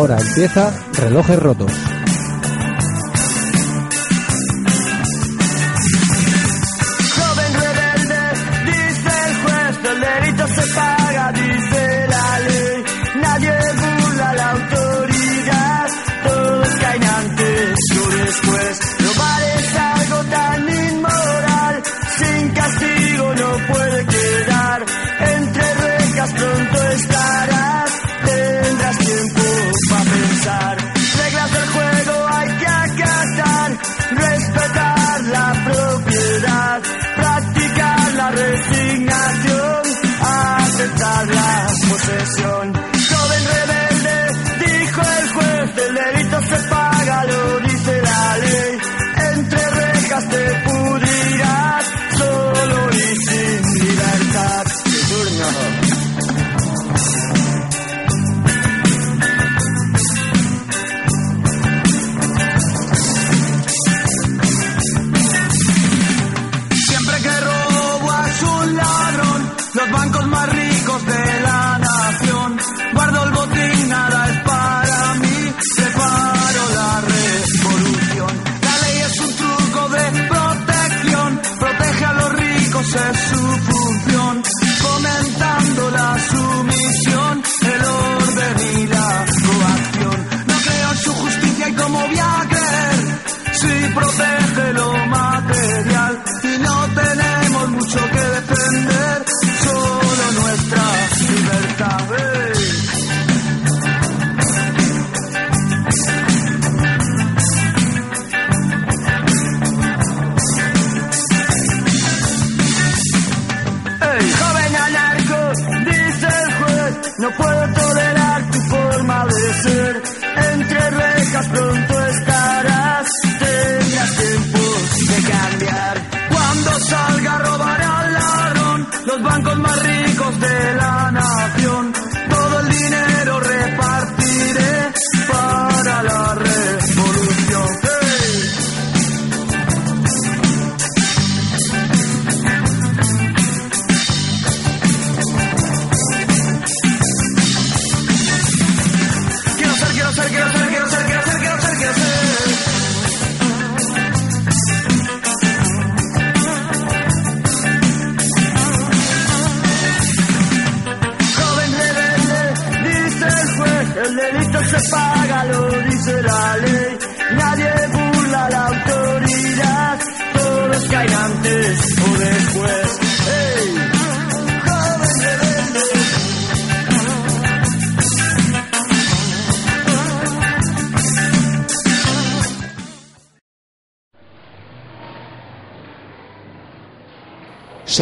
Ahora empieza Relojes Rotos.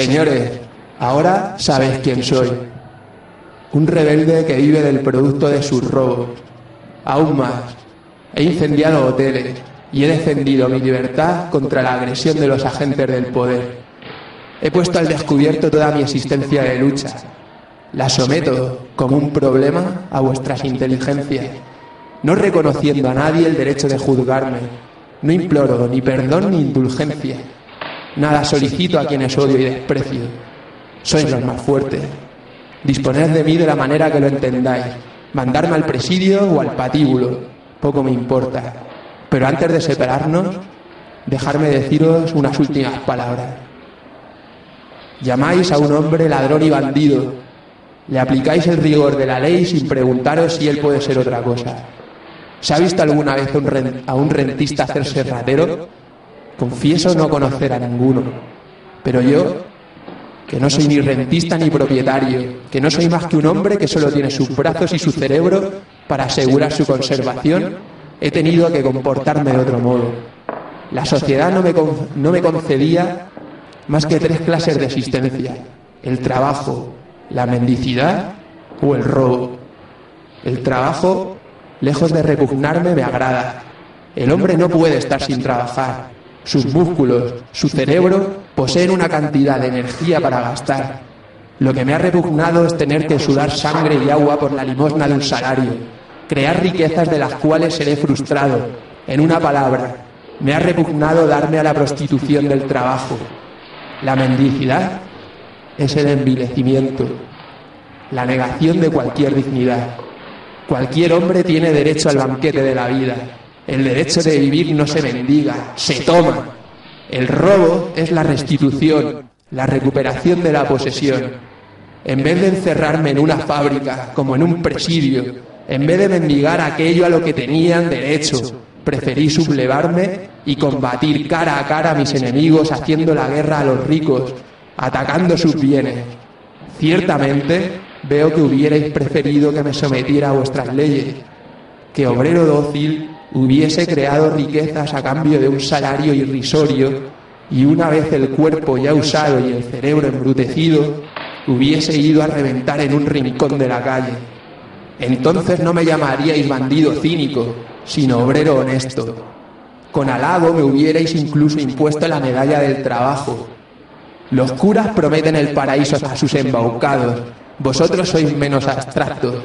Señores, ahora sabéis quién soy. Un rebelde que vive del producto de sus robos. Aún más, he incendiado hoteles y he defendido mi libertad contra la agresión de los agentes del poder. He puesto al descubierto toda mi existencia de lucha. La someto como un problema a vuestras inteligencias, no reconociendo a nadie el derecho de juzgarme. No imploro ni perdón ni indulgencia. Nada solicito a quienes odio y desprecio. Sois los más fuertes. Disponed de mí de la manera que lo entendáis. Mandarme al presidio o al patíbulo. Poco me importa. Pero antes de separarnos, dejarme deciros unas últimas palabras. Llamáis a un hombre ladrón y bandido. Le aplicáis el rigor de la ley sin preguntaros si él puede ser otra cosa. ¿Se ha visto alguna vez a un, rentista hacerse ratero? Confieso no conocer a ninguno. Pero yo, que no soy ni rentista ni propietario, que no soy más que un hombre que solo tiene sus brazos y su cerebro para asegurar su conservación, he tenido que comportarme de otro modo. La sociedad no me, no me concedía más que tres clases de existencia, el trabajo, la mendicidad o el robo. El trabajo, lejos de repugnarme, me agrada. El hombre no puede estar sin trabajar. Sus músculos, su cerebro poseen una cantidad de energía para gastar. Lo que me ha repugnado es tener que sudar sangre y agua por la limosna de un salario, crear riquezas de las cuales seré frustrado. En una palabra, me ha repugnado darme a la prostitución del trabajo. La mendicidad es el envilecimiento, la negación de cualquier dignidad. Cualquier hombre tiene derecho al banquete de la vida. El derecho de vivir no se mendiga, se toma. El robo es la restitución, la recuperación de la posesión. En vez de encerrarme en una fábrica, como en un presidio, en vez de mendigar aquello a lo que tenían derecho, preferí sublevarme y combatir cara a cara a mis enemigos haciendo la guerra a los ricos, atacando sus bienes. Ciertamente veo que hubierais preferido que me sometiera a vuestras leyes, que obrero dócil hubiese creado riquezas a cambio de un salario irrisorio y una vez el cuerpo ya usado y el cerebro embrutecido, hubiese ido a reventar en un rincón de la calle. Entonces no me llamaríais bandido cínico, sino obrero honesto. Con halago me hubierais incluso impuesto la medalla del trabajo. Los curas prometen el paraíso a sus embaucados. Vosotros sois menos abstractos.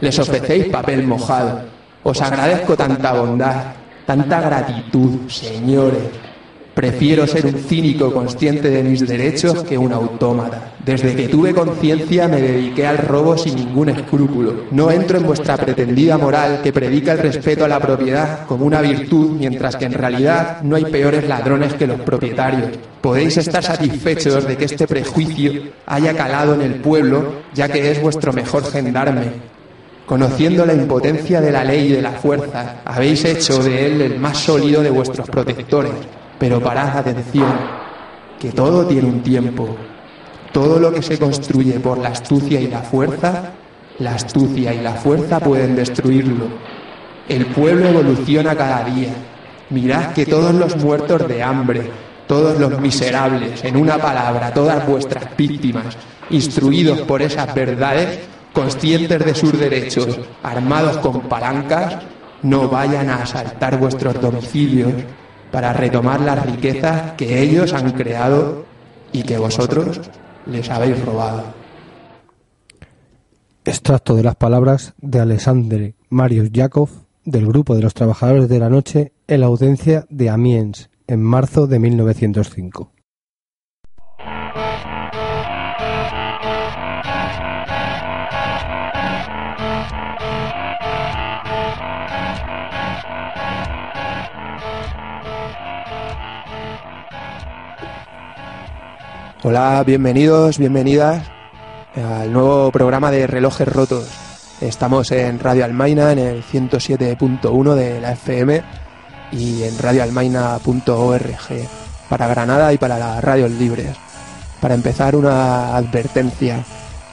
Les ofrecéis papel mojado. Os agradezco tanta bondad, tanta gratitud, señores. Prefiero ser un cínico consciente de mis derechos que un autómata. Desde que tuve conciencia me dediqué al robo sin ningún escrúpulo. No entro en vuestra pretendida moral que predica el respeto a la propiedad como una virtud, mientras que en realidad no hay peores ladrones que los propietarios. Podéis estar satisfechos de que este prejuicio haya calado en el pueblo, ya que es vuestro mejor gendarme. Conociendo la impotencia de la ley y de la fuerza, habéis hecho de él el más sólido de vuestros protectores. Pero parad atención, que todo tiene un tiempo. Todo lo que se construye por la astucia y la fuerza, la astucia y la fuerza pueden destruirlo. El pueblo evoluciona cada día. Mirad que todos los muertos de hambre, todos los miserables, en una palabra, todas vuestras víctimas, instruidos por esas verdades, conscientes de sus derechos, armados con palancas, no vayan a asaltar vuestros domicilios para retomar las riquezas que ellos han creado y que vosotros les habéis robado. Extracto de las palabras de Alexandre Marius Yakov del grupo de los trabajadores de la noche en la audiencia de Amiens en marzo de 1905. Hola, bienvenidos, bienvenidas al nuevo programa de Relojes Rotos. Estamos en Radio Almaina en el 107.1 de la FM y en radioalmaina.org para Granada y para las radios libres. Para empezar, una advertencia,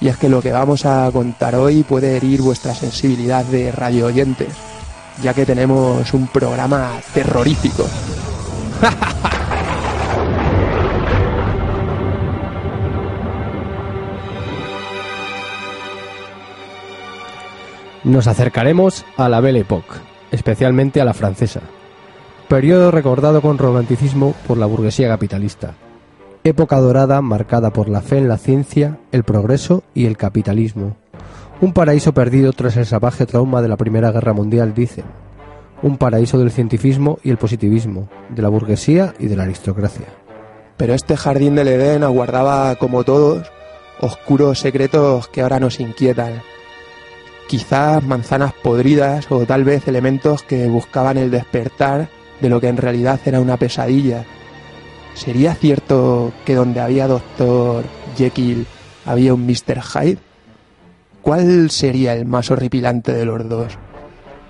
y es que lo que vamos a contar hoy puede herir vuestra sensibilidad de radio oyentes, ya que tenemos un programa terrorífico. Nos acercaremos a la Belle Époque, especialmente a la francesa, periodo recordado con romanticismo por la burguesía capitalista, época dorada marcada por la fe en la ciencia, el progreso y el capitalismo, un paraíso perdido tras el salvaje trauma de la Primera Guerra Mundial, dicen, un paraíso del cientifismo y el positivismo, de la burguesía y de la aristocracia. Pero este jardín del Edén aguardaba, como todos, oscuros secretos que ahora nos inquietan quizás manzanas podridas o tal vez elementos que buscaban el despertar de lo que en realidad era una pesadilla. ¿Sería cierto que donde había Doctor Jekyll había un Mr. Hyde? ¿Cuál sería el más horripilante de los dos?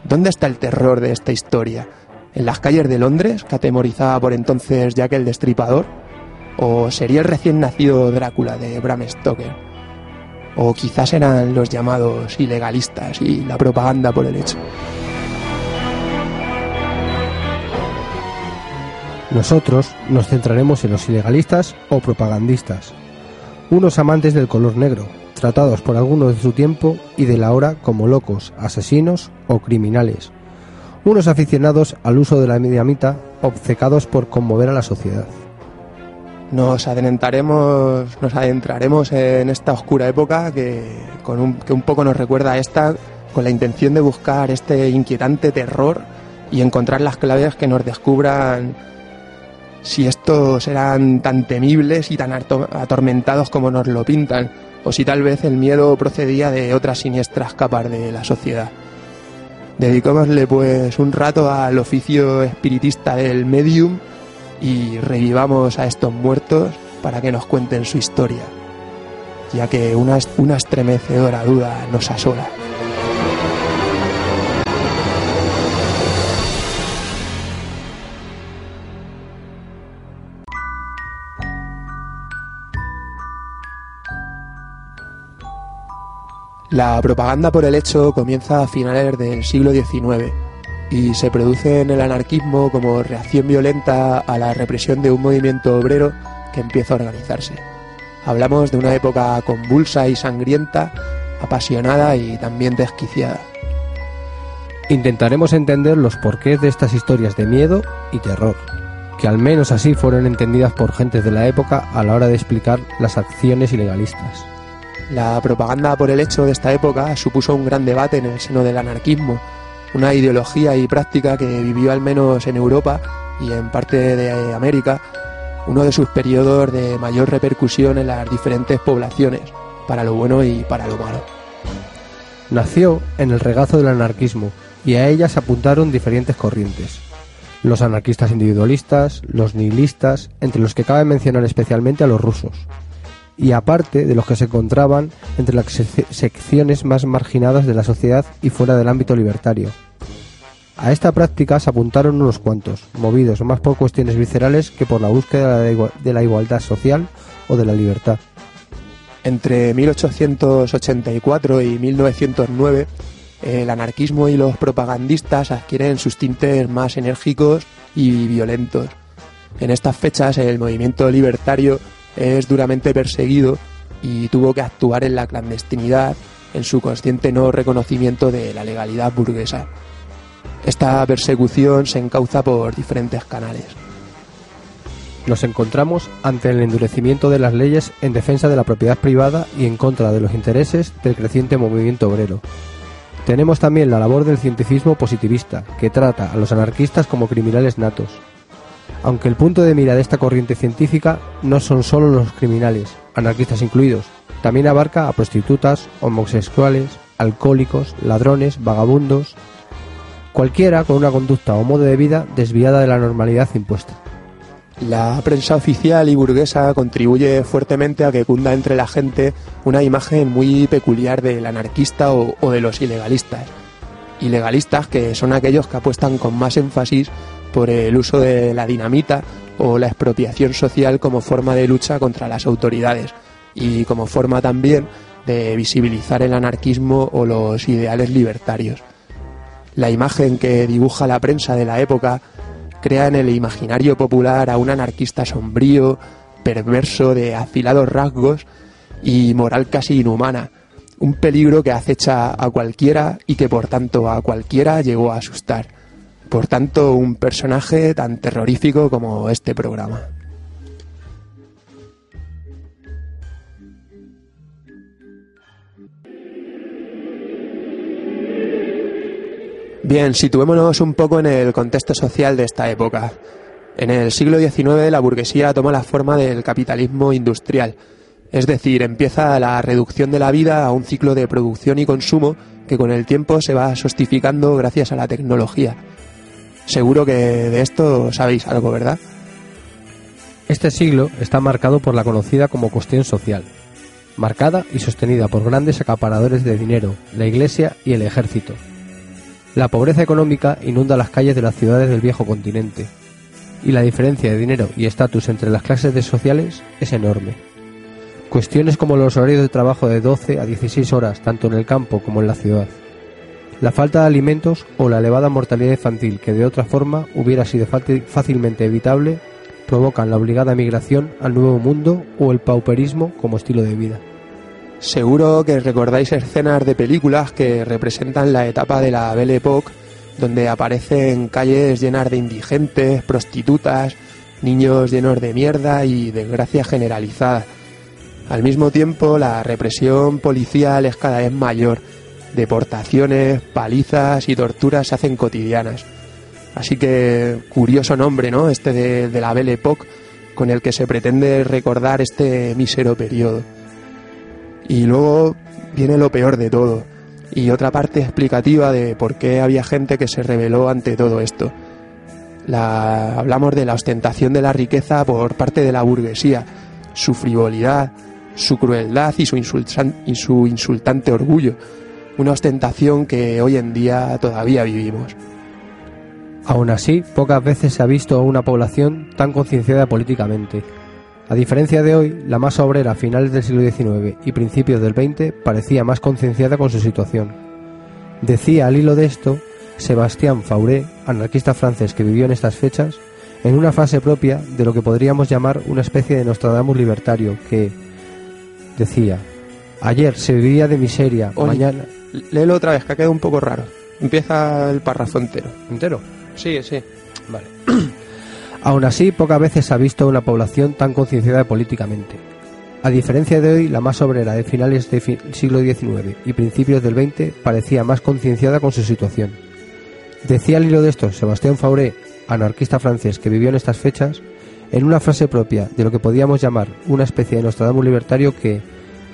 ¿Dónde está el terror de esta historia? ¿En las calles de Londres, que atemorizaba por entonces Jack el Destripador? ¿O sería el recién nacido Drácula de Bram Stoker? O quizás eran los llamados ilegalistas y la propaganda por el hecho. Nosotros nos centraremos en los ilegalistas o propagandistas, unos amantes del color negro, tratados por algunos de su tiempo y de la hora como locos, asesinos o criminales, unos aficionados al uso de la mediamita, obcecados por conmover a la sociedad nos adentraremos, nos adentraremos en esta oscura época que, con un, que un poco nos recuerda a esta, con la intención de buscar este inquietante terror y encontrar las claves que nos descubran si estos eran tan temibles y tan atormentados como nos lo pintan, o si tal vez el miedo procedía de otras siniestras capas de la sociedad. Dedicémosle pues un rato al oficio espiritista del medium y revivamos a estos muertos para que nos cuenten su historia, ya que una, una estremecedora duda nos asola. La propaganda por el hecho comienza a finales del siglo XIX y se produce en el anarquismo como reacción violenta a la represión de un movimiento obrero que empieza a organizarse. Hablamos de una época convulsa y sangrienta, apasionada y también desquiciada. Intentaremos entender los porqués de estas historias de miedo y terror, que al menos así fueron entendidas por gentes de la época a la hora de explicar las acciones ilegalistas. La propaganda por el hecho de esta época supuso un gran debate en el seno del anarquismo, una ideología y práctica que vivió al menos en Europa y en parte de América uno de sus periodos de mayor repercusión en las diferentes poblaciones, para lo bueno y para lo malo. Nació en el regazo del anarquismo y a ella se apuntaron diferentes corrientes. Los anarquistas individualistas, los nihilistas, entre los que cabe mencionar especialmente a los rusos, y aparte de los que se encontraban entre las secciones más marginadas de la sociedad y fuera del ámbito libertario. A esta práctica se apuntaron unos cuantos, movidos más por cuestiones viscerales que por la búsqueda de la igualdad social o de la libertad. Entre 1884 y 1909, el anarquismo y los propagandistas adquieren sus tintes más enérgicos y violentos. En estas fechas el movimiento libertario es duramente perseguido y tuvo que actuar en la clandestinidad en su consciente no reconocimiento de la legalidad burguesa. Esta persecución se encauza por diferentes canales. Nos encontramos ante el endurecimiento de las leyes en defensa de la propiedad privada y en contra de los intereses del creciente movimiento obrero. Tenemos también la labor del cientificismo positivista, que trata a los anarquistas como criminales natos, aunque el punto de mira de esta corriente científica no son solo los criminales, anarquistas incluidos, también abarca a prostitutas, homosexuales, alcohólicos, ladrones, vagabundos, cualquiera con una conducta o modo de vida desviada de la normalidad impuesta. La prensa oficial y burguesa contribuye fuertemente a que cunda entre la gente una imagen muy peculiar del anarquista o, o de los ilegalistas. Ilegalistas que son aquellos que apuestan con más énfasis por el uso de la dinamita o la expropiación social como forma de lucha contra las autoridades y como forma también de visibilizar el anarquismo o los ideales libertarios. La imagen que dibuja la prensa de la época crea en el imaginario popular a un anarquista sombrío, perverso, de afilados rasgos y moral casi inhumana, un peligro que acecha a cualquiera y que por tanto a cualquiera llegó a asustar. Por tanto, un personaje tan terrorífico como este programa. Bien, situémonos un poco en el contexto social de esta época. En el siglo XIX la burguesía toma la forma del capitalismo industrial, es decir, empieza la reducción de la vida a un ciclo de producción y consumo que con el tiempo se va sostificando gracias a la tecnología. Seguro que de esto sabéis algo, ¿verdad? Este siglo está marcado por la conocida como cuestión social, marcada y sostenida por grandes acaparadores de dinero, la Iglesia y el ejército. La pobreza económica inunda las calles de las ciudades del viejo continente, y la diferencia de dinero y estatus entre las clases sociales es enorme. Cuestiones como los horarios de trabajo de 12 a 16 horas tanto en el campo como en la ciudad, la falta de alimentos o la elevada mortalidad infantil que de otra forma hubiera sido fácilmente evitable provocan la obligada migración al nuevo mundo o el pauperismo como estilo de vida. Seguro que recordáis escenas de películas que representan la etapa de la Belle Époque, donde aparecen calles llenas de indigentes, prostitutas, niños llenos de mierda y desgracia generalizada. Al mismo tiempo, la represión policial es cada vez mayor deportaciones, palizas y torturas se hacen cotidianas. Así que curioso nombre, ¿no? Este de, la Belle Époque, con el que se pretende recordar este mísero periodo. Y luego viene lo peor de todo. y otra parte explicativa de por qué había gente que se rebeló ante todo esto. La, hablamos de la ostentación de la riqueza por parte de la burguesía, su frivolidad, su crueldad y su, insultan- y su insultante orgullo, una ostentación que hoy en día todavía vivimos. Aún así, pocas veces se ha visto a una población tan concienciada políticamente. A diferencia de hoy, la masa obrera a finales del siglo XIX y principios del XX parecía más concienciada con su situación. Decía al hilo de esto Sebastián Fauré, anarquista francés que vivió en estas fechas, en una frase propia de lo que podríamos llamar una especie de Nostradamus libertario, que decía, ayer se vivía de miseria, mañana... Léelo otra vez, que ha quedado un poco raro. Empieza el párrafo entero. ¿Entero? Sí, sí. Vale. Aún así, pocas veces se ha visto una población tan concienciada políticamente. A diferencia de hoy, la más obrera de finales del siglo XIX y principios del XX parecía más concienciada con su situación. Decía al hilo de esto Sebastián Fauré, anarquista francés que vivió en estas fechas, en una frase propia de lo que podíamos llamar una especie de Nostradamus libertario que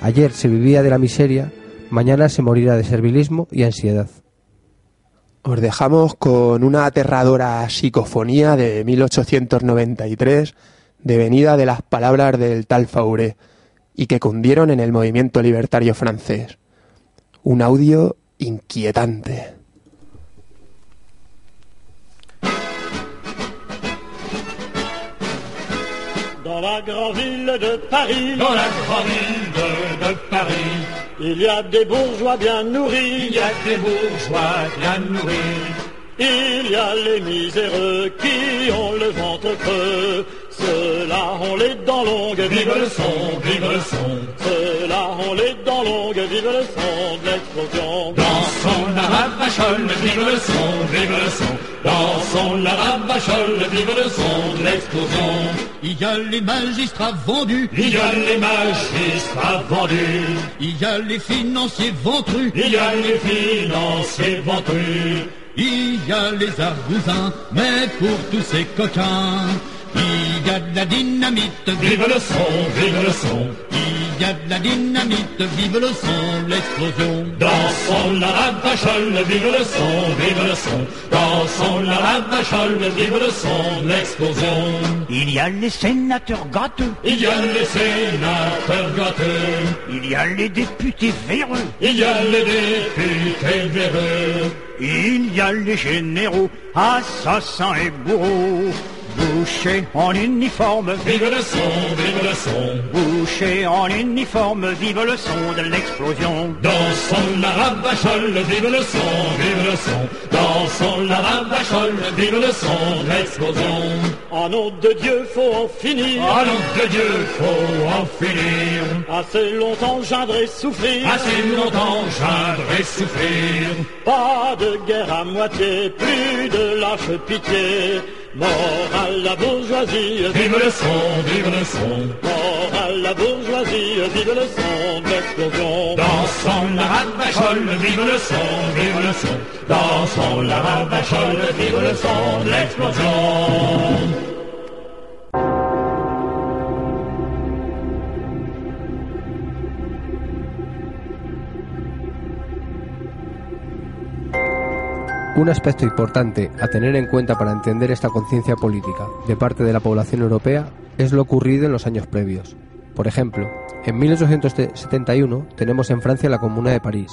ayer se vivía de la miseria, mañana se morirá de servilismo y ansiedad. Os dejamos con una aterradora psicofonía de 1893, devenida de las palabras del tal Fauré, y que cundieron en el movimiento libertario francés. Un audio inquietante. Dans la grande ville de Paris, Dans la grande ville de, de Paris, il y a des bourgeois bien nourris, il y a des bourgeois bien nourris. il y a les miséreux qui ont le ventre creux. Ceux-là ont les dents longues, Vive le son, vive le son. Ceux-là ont les dents longues, vive le son de l'explosion. Dansons la ravachole, vive le son, vive le son. Dansons la ravachole, vive le son de l'explosion. Il y a les magistrats vendus, Il y a les magistrats vendus, il y a les financiers ventrus, il y a les financiers vendus. il y a les argousins, mais pour tous ces coquins, il y a de la dynamite, Vive le son, vive le son. il y a de la dynamite, vive le son, l'explosion. Dansons la ravachole, vive le son, vive le son. Dansons la ravachole, vive le son l'explosion. Il y a les sénateurs gâteux, Il y a les sénateurs gâteux, il y a les députés véreux, il y a les députés véreux, il y a les généraux, assassins et bourreaux, bouchés en uniforme, vive le son, vive le son. bouchés en uniforme, vive le son de l'explosion. Dansons la ravachole, vive le son, vive le son. Dansons la ravachole, vive le son de l'explosion. En nom de Dieu, faut en finir. À nom de Dieu, faut en finir. Assez longtemps et souffrir. Assez longtemps et souffrir. Pas de guerre à moitié, plus de lâche pitié. Mort à la bourgeoisie, Vive le son, vive le son. mort à la bourgeoisie, vive le son de l'explosion. Dansons la ravachole, vive le son, vive le son. Dansons la ravachole, vive le son de l'explosion. Un aspecto importante a tener en cuenta para entender esta conciencia política de parte de la población europea es lo ocurrido en los años previos. Por ejemplo, en 1871 tenemos en Francia la Comuna de París.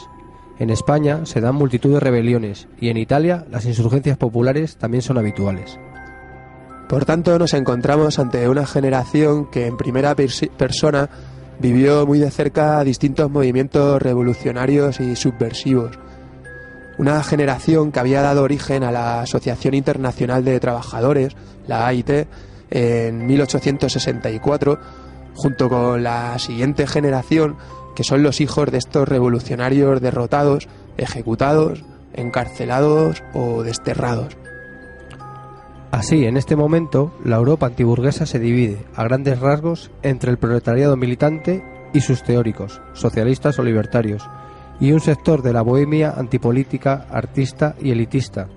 En España se dan multitud de rebeliones y en Italia las insurgencias populares también son habituales. Por tanto, nos encontramos ante una generación que en primera persona vivió muy de cerca distintos movimientos revolucionarios y subversivos. Una generación que había dado origen a la Asociación Internacional de Trabajadores, la AIT, en 1864, junto con la siguiente generación, que son los hijos de estos revolucionarios derrotados, ejecutados, encarcelados o desterrados. Así, en este momento, la Europa antiburguesa se divide, a grandes rasgos, entre el proletariado militante y sus teóricos, socialistas o libertarios, y un sector de la bohemia antipolítica, artista y elitista,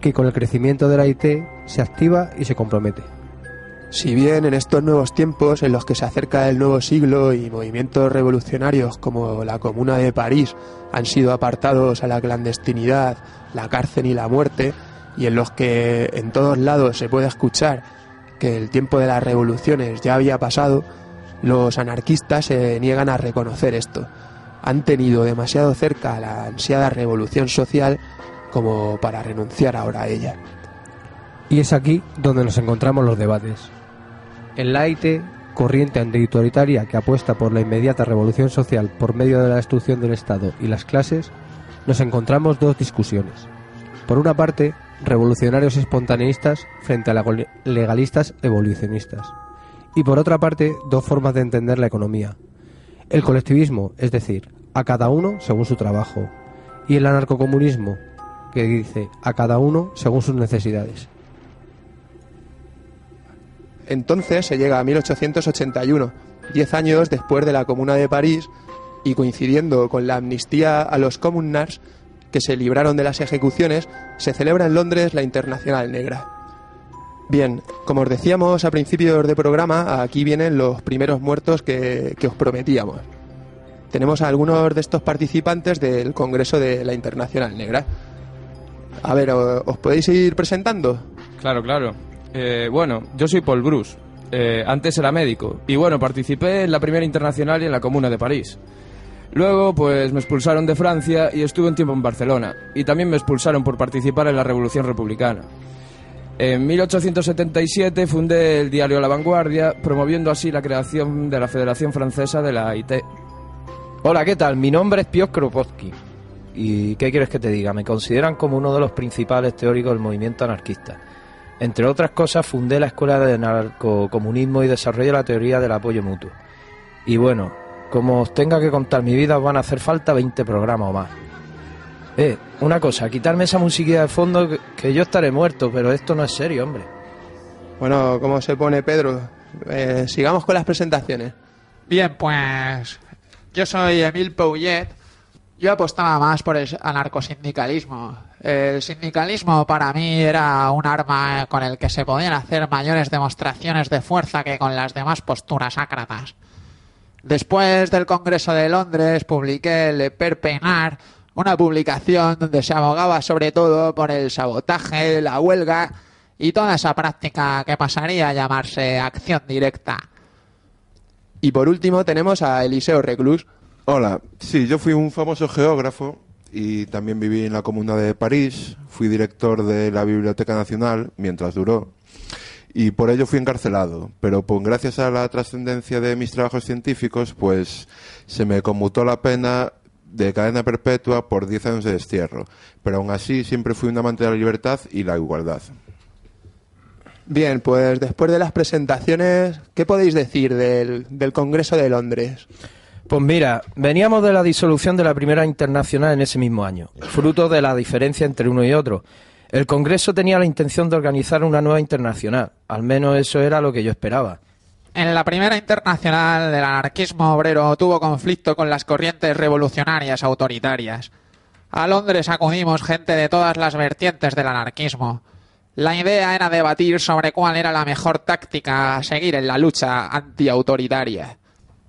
que con el crecimiento de la IT se activa y se compromete. Si bien en estos nuevos tiempos en los que se acerca el nuevo siglo y movimientos revolucionarios como la Comuna de París han sido apartados a la clandestinidad, la cárcel y la muerte, y en los que en todos lados se puede escuchar que el tiempo de las revoluciones ya había pasado, los anarquistas se niegan a reconocer esto. Han tenido demasiado cerca la ansiada revolución social como para renunciar ahora a ella. Y es aquí donde nos encontramos los debates. En la AIT, corriente antiautoritaria que apuesta por la inmediata revolución social por medio de la destrucción del Estado y las clases, nos encontramos dos discusiones. Por una parte, revolucionarios espontaneístas frente a legalistas evolucionistas. Y por otra parte, dos formas de entender la economía. El colectivismo, es decir, a cada uno según su trabajo. Y el anarcocomunismo, que dice a cada uno según sus necesidades. Entonces se llega a 1881, diez años después de la Comuna de París y coincidiendo con la amnistía a los communards que se libraron de las ejecuciones, se celebra en Londres la Internacional Negra. Bien, como os decíamos a principios de programa, aquí vienen los primeros muertos que, os prometíamos. Tenemos a algunos de estos participantes del Congreso de la Internacional Negra. A ver, ¿o- ¿os podéis ir presentando? Claro, claro. Eh, bueno, yo soy Paul Bruce. Eh, antes era médico. Y bueno, participé en la primera internacional y en la Comuna de París. Luego, pues me expulsaron de Francia y estuve un tiempo en Barcelona. Y también me expulsaron por participar en la Revolución Republicana. En 1877 fundé el diario La Vanguardia, promoviendo así la creación de la Federación Francesa de la AIT. Hola, ¿qué tal? Mi nombre es Piotr Kropotkin. ¿Y qué quieres que te diga? Me consideran como uno de los principales teóricos del movimiento anarquista. Entre otras cosas, fundé la Escuela de Anarcocomunismo y desarrollé la teoría del apoyo mutuo. Y bueno, como os tenga que contar mi vida, os van a hacer falta 20 programas o más. Eh, una cosa, quitarme esa musiquilla de fondo, que, que yo estaré muerto, pero esto no es serio, hombre. Bueno, ¿cómo se pone Pedro? Eh, sigamos con las presentaciones. Bien, pues yo soy Emil Pouillet. Yo apostaba más por el anarcosindicalismo. El sindicalismo para mí era un arma con el que se podían hacer mayores demostraciones de fuerza que con las demás posturas ácratas. Después del Congreso de Londres publiqué Le Per Peinar, una publicación donde se abogaba sobre todo por el sabotaje, la huelga y toda esa práctica que pasaría a llamarse acción directa. Y por último tenemos a Eliseo Reclus. Hola, sí, yo fui un famoso geógrafo y también viví en la Comuna de París, fui director de la Biblioteca Nacional mientras duró y por ello fui encarcelado, pero pues, gracias a la trascendencia de mis trabajos científicos, pues se me conmutó la pena de cadena perpetua por 10 años de destierro, pero aún así siempre fui un amante de la libertad y la igualdad. Bien, pues después de las presentaciones, ¿qué podéis decir del, del Congreso de Londres? Pues mira, veníamos de la disolución de la Primera Internacional en ese mismo año, fruto de la diferencia entre uno y otro. El Congreso tenía la intención de organizar una nueva internacional, al menos eso era lo que yo esperaba. En la primera internacional del anarquismo obrero tuvo conflicto con las corrientes revolucionarias autoritarias. A Londres acudimos gente de todas las vertientes del anarquismo. La idea era debatir sobre cuál era la mejor táctica a seguir en la lucha antiautoritaria.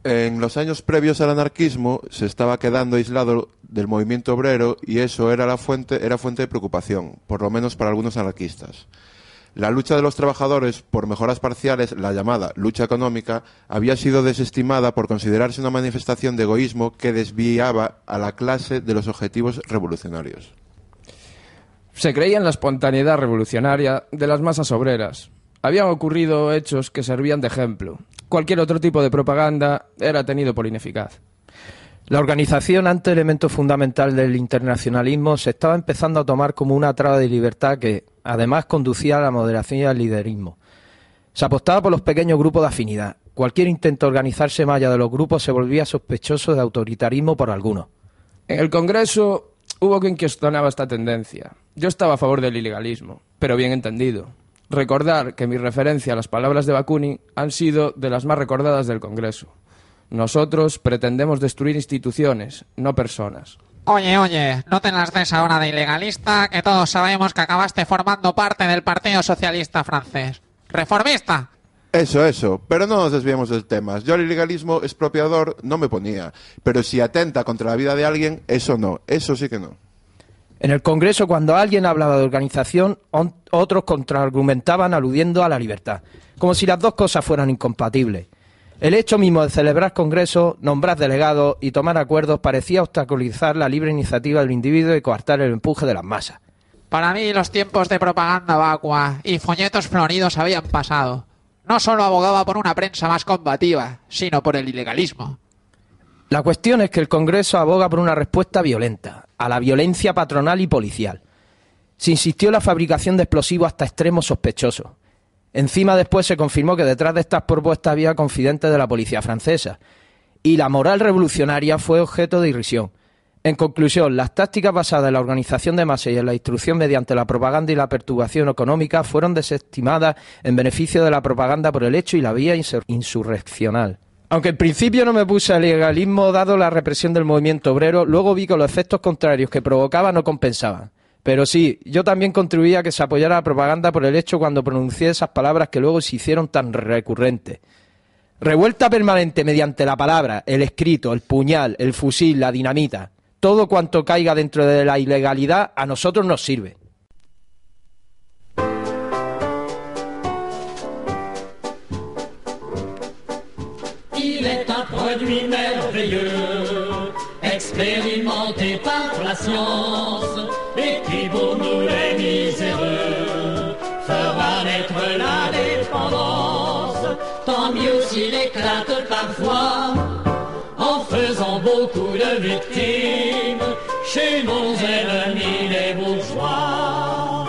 En los años previos al anarquismo se estaba quedando aislado del movimiento obrero y eso era la fuente era fuente de preocupación, por lo menos para algunos anarquistas. La lucha de los trabajadores por mejoras parciales, la llamada lucha económica, había sido desestimada por considerarse una manifestación de egoísmo que desviaba a la clase de los objetivos revolucionarios. Se creía en la espontaneidad revolucionaria de las masas obreras. Habían ocurrido hechos que servían de ejemplo. Cualquier otro tipo de propaganda era tenido por ineficaz. La organización, ante elemento fundamental del internacionalismo, se estaba empezando a tomar como una traba de libertad que, además, conducía a la moderación y al liderismo. Se apostaba por los pequeños grupos de afinidad. Cualquier intento de organizarse más de los grupos se volvía sospechoso de autoritarismo por algunos. En el Congreso hubo quien cuestionaba esta tendencia. Yo estaba a favor del ilegalismo, pero bien entendido. Recordar que mi referencia a las palabras de Bakunin han sido de las más recordadas del Congreso. Nosotros pretendemos destruir instituciones, no personas. Oye, oye, no te las des ahora de ilegalista, que todos sabemos que acabaste formando parte del Partido Socialista francés. ¡Reformista! Eso, eso. Pero no nos desviemos del tema. Yo el ilegalismo expropiador no me ponía. Pero si atenta contra la vida de alguien, eso no. Eso sí que no. En el Congreso, cuando alguien hablaba de organización, otros contraargumentaban aludiendo a la libertad, como si las dos cosas fueran incompatibles. El hecho mismo de celebrar congresos, nombrar delegados y tomar acuerdos parecía obstaculizar la libre iniciativa del individuo y coartar el empuje de las masas. Para mí los tiempos de propaganda vacua y folletos floridos habían pasado. No solo abogaba por una prensa más combativa, sino por el ilegalismo. La cuestión es que el Congreso aboga por una respuesta violenta, a la violencia patronal y policial. Se insistió en la fabricación de explosivos hasta extremos sospechosos. Encima después se confirmó que detrás de estas propuestas había confidentes de la policía francesa. Y la moral revolucionaria fue objeto de irrisión. En conclusión, las tácticas basadas en la organización de masas y en la instrucción mediante la propaganda y la perturbación económica fueron desestimadas en beneficio de la propaganda por el hecho y la vía insur- insurreccional. Aunque en principio no me puse al legalismo dado la represión del movimiento obrero, luego vi que los efectos contrarios que provocaba no compensaban. Pero sí, yo también contribuía a que se apoyara la propaganda por el hecho cuando pronuncié esas palabras que luego se hicieron tan recurrentes. Revuelta permanente mediante la palabra, el escrito, el puñal, el fusil, la dinamita. Todo cuanto caiga dentro de la ilegalidad a nosotros nos sirve. S'il éclate parfois, en faisant beaucoup de victimes chez nos ennemis les bourgeois?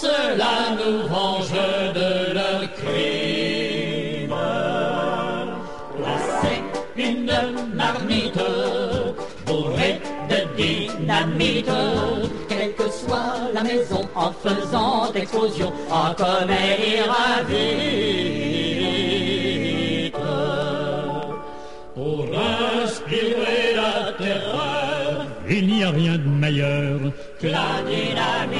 Cela nous venge de leurs crimes. Là, c'est une marmite bourrée de dynamite. Quelle que soit la maison, en faisant explosion, en commet vite. Inspirer la terreur, Il n'y a rien de meilleur que la dynamite.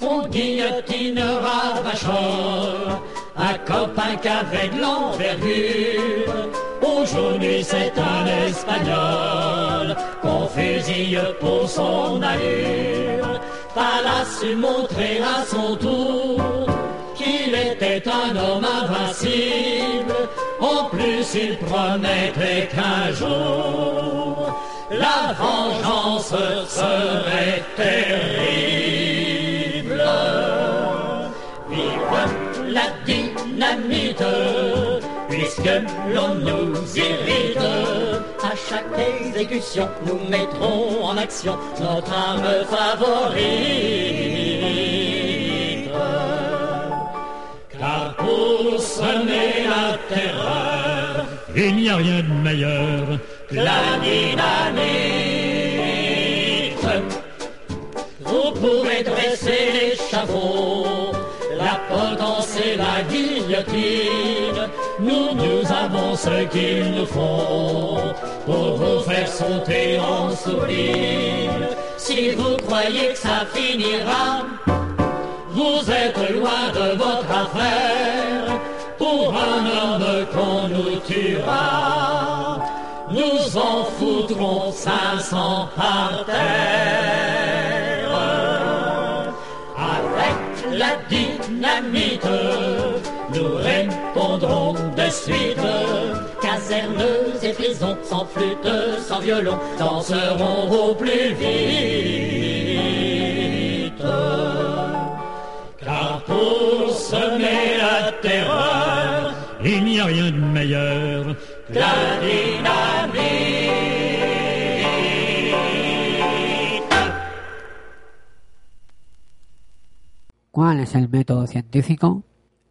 On guillotinera Vachon, un copain qu'avec l'envergure. Aujourd'hui c'est un Espagnol qu'on fusille pour son allure. Pas a su montrer à son tour qu'il était un homme invincible. Plus, il promettait qu'un jour la vengeance serait terrible. Vive la dynamite, puisque l'on nous irrite. À chaque exécution, nous mettrons en action notre arme favorite. Car pour semer la terreur, Il n'y a rien de meilleur que la dynamite. Vous pouvez dresser l'échafaud, la potence et la guillotine. Nous, nous avons ce qu'il nous faut pour vous faire sauter en sourdine. Si vous croyez que ça finira, vous êtes loin de votre affaire. Pour un homme qu'on nous tuera, nous en foutrons 500 par terre. Avec la dynamite, nous répondrons de suite. Casernes et prisons, sans flûte, sans violon, danseront au plus vite. Car pour semer la terreur, ¿Cuál es el método científico?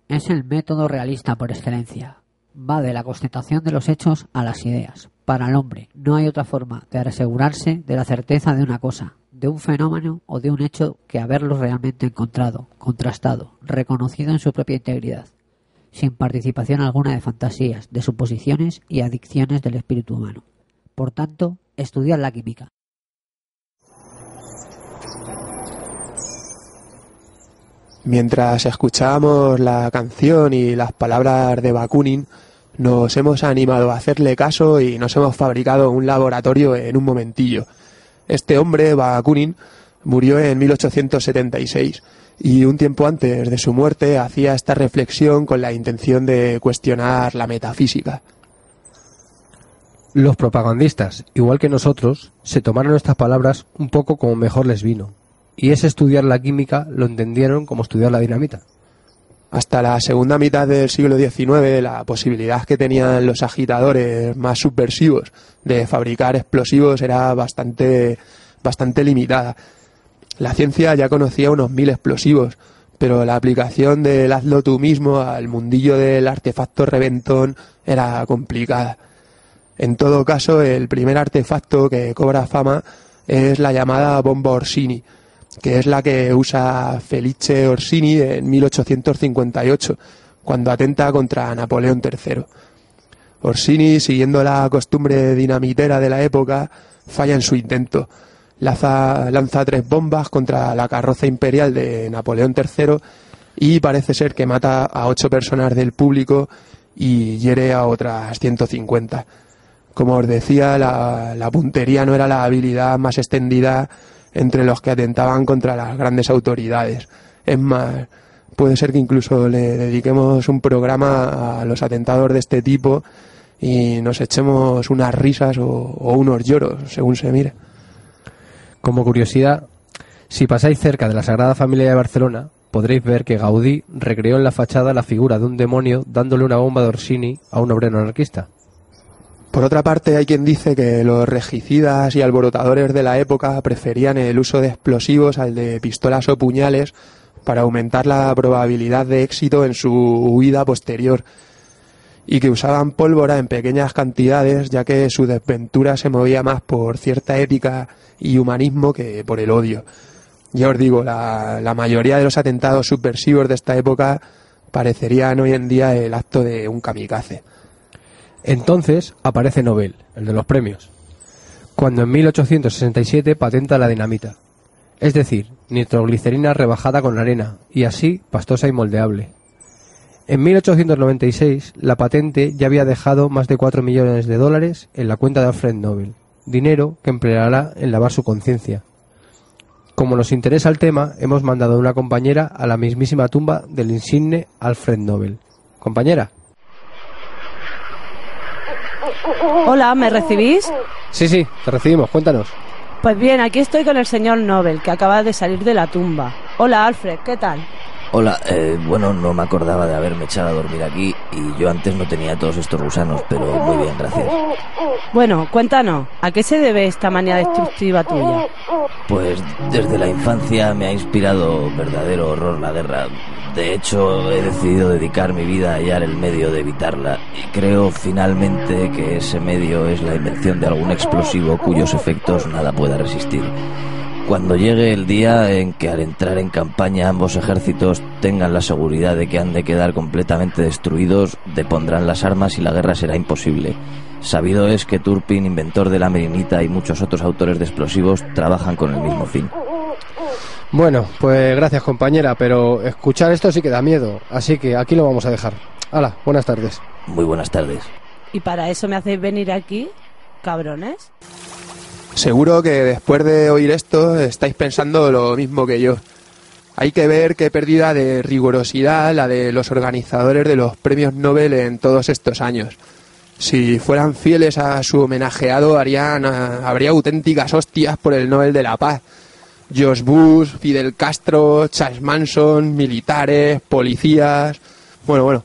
Es el método realista por excelencia. Va de la constatación de los hechos a las ideas. Para el hombre no hay otra forma de asegurarse de la certeza de una cosa, de un fenómeno o de un hecho que haberlo realmente encontrado, contrastado, reconocido en su propia integridad, sin participación alguna de fantasías, de suposiciones y adicciones del espíritu humano. Por tanto, estudiar la química. Mientras escuchábamos la canción y las palabras de Bakunin, nos hemos animado a hacerle caso y nos hemos fabricado un laboratorio en un momentillo. Este hombre, Bakunin, murió en 1876 y un tiempo antes de su muerte hacía esta reflexión con la intención de cuestionar la metafísica. Los propagandistas, igual que nosotros, se tomaron estas palabras un poco como mejor les vino, y ese estudiar la química lo entendieron como estudiar la dinamita. Hasta la segunda mitad del siglo XIX, la posibilidad que tenían los agitadores más subversivos de fabricar explosivos era bastante, bastante limitada. La ciencia ya conocía unos mil explosivos, pero la aplicación del hazlo tú mismo al mundillo del artefacto reventón era complicada. En todo caso, el primer artefacto que cobra fama es la llamada bomba Orsini, que es la que usa Felice Orsini en 1858, cuando atenta contra Napoleón III. Orsini, siguiendo la costumbre dinamitera de la época, falla en su intento. Lanza, lanza tres bombas contra la carroza imperial de Napoleón III y parece ser que mata a ocho personas del público y hiere a otras 150. Como os decía, la, puntería no era la habilidad más extendida entre los que atentaban contra las grandes autoridades. Es más, puede ser que incluso le dediquemos un programa a los atentados de este tipo y nos echemos unas risas o, o unos lloros, según se mire. Como curiosidad, si pasáis cerca de la Sagrada Familia de Barcelona, podréis ver que Gaudí recreó en la fachada la figura de un demonio dándole una bomba de Orsini a un obrero anarquista. Por otra parte, hay quien dice que los regicidas y alborotadores de la época preferían el uso de explosivos al de pistolas o puñales para aumentar la probabilidad de éxito en su huida posterior y que usaban pólvora en pequeñas cantidades ya que su desventura se movía más por cierta ética y humanismo que por el odio. Ya os digo, la, la mayoría de los atentados subversivos de esta época parecerían hoy en día el acto de un kamikaze. Entonces aparece Nobel, el de los premios, cuando en 1867 patenta la dinamita, es decir, nitroglicerina rebajada con arena y así pastosa y moldeable. En 1896 la patente ya había dejado más de 4 millones de dólares en la cuenta de Alfred Nobel, dinero que empleará en lavar su conciencia. Como nos interesa el tema, hemos mandado a una compañera a la mismísima tumba del insigne Alfred Nobel. Compañera. Hola, ¿me recibís? Sí, sí, te recibimos, cuéntanos. Pues bien, aquí estoy con el señor Nobel, que acaba de salir de la tumba. Hola, Alfred, ¿qué tal? Hola, eh, bueno, no me acordaba de haberme echado a dormir aquí y yo antes no tenía todos estos gusanos, pero muy bien, gracias. Bueno, cuéntanos, ¿a qué se debe esta manía destructiva tuya? Pues desde la infancia me ha inspirado verdadero horror la guerra. De hecho, he decidido dedicar mi vida a hallar el medio de evitarla y creo finalmente que ese medio es la invención de algún explosivo cuyos efectos nada pueda resistir. Cuando llegue el día en que al entrar en campaña ambos ejércitos tengan la seguridad de que han de quedar completamente destruidos, depondrán las armas y la guerra será imposible. Sabido es que Turpin, inventor de la merinita y muchos otros autores de explosivos trabajan con el mismo fin. Bueno, pues gracias compañera, pero escuchar esto sí que da miedo, así que aquí lo vamos a dejar. Hala, buenas tardes. Muy buenas tardes. ¿Y para eso me hacéis venir aquí, cabrones? Seguro que después de oír esto estáis pensando lo mismo que yo. Hay que ver qué pérdida de rigurosidad la de los organizadores de los premios Nobel en todos estos años. Si fueran fieles a su homenajeado, harían, habría auténticas hostias por el Nobel de la Paz. George Bush, Fidel Castro, Charles Manson, militares, policías. Bueno, bueno.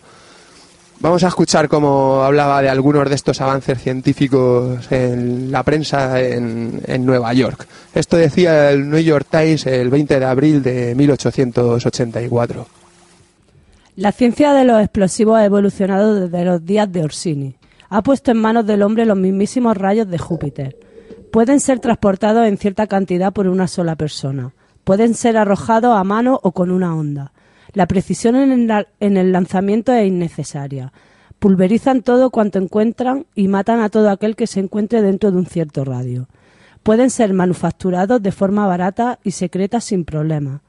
Vamos a escuchar cómo hablaba de algunos de estos avances científicos en la prensa en, Nueva York. Esto decía el New York Times el 20 de abril de 1884. La ciencia de los explosivos ha evolucionado desde los días de Orsini. Ha puesto en manos del hombre los mismísimos rayos de Júpiter. Pueden ser transportados en cierta cantidad por una sola persona. Pueden ser arrojados a mano o con una onda. La precisión en el, en el, lanzamiento es innecesaria. Pulverizan todo cuanto encuentran y matan a todo aquel que se encuentre dentro de un cierto radio. Pueden ser manufacturados de forma barata y secreta sin problema.